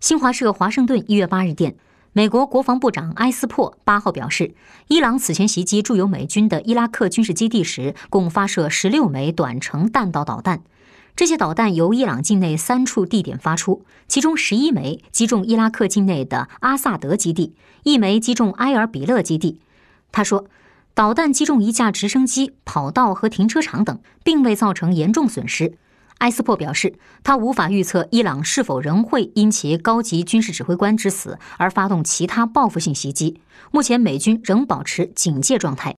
新华社华盛顿一月八日电，美国国防部长埃斯珀八号表示，伊朗此前袭击驻有美军的伊拉克军事基地时，共发射十六枚短程弹道导弹。这些导弹由伊朗境内三处地点发出，其中十一枚击中伊拉克境内的阿萨德基地，一枚击中埃尔比勒基地。他说，导弹击中一架直升机、跑道和停车场等，并未造成严重损失。埃斯珀表示，他无法预测伊朗是否仍会因其高级军事指挥官之死而发动其他报复性袭击。目前，美军仍保持警戒状态。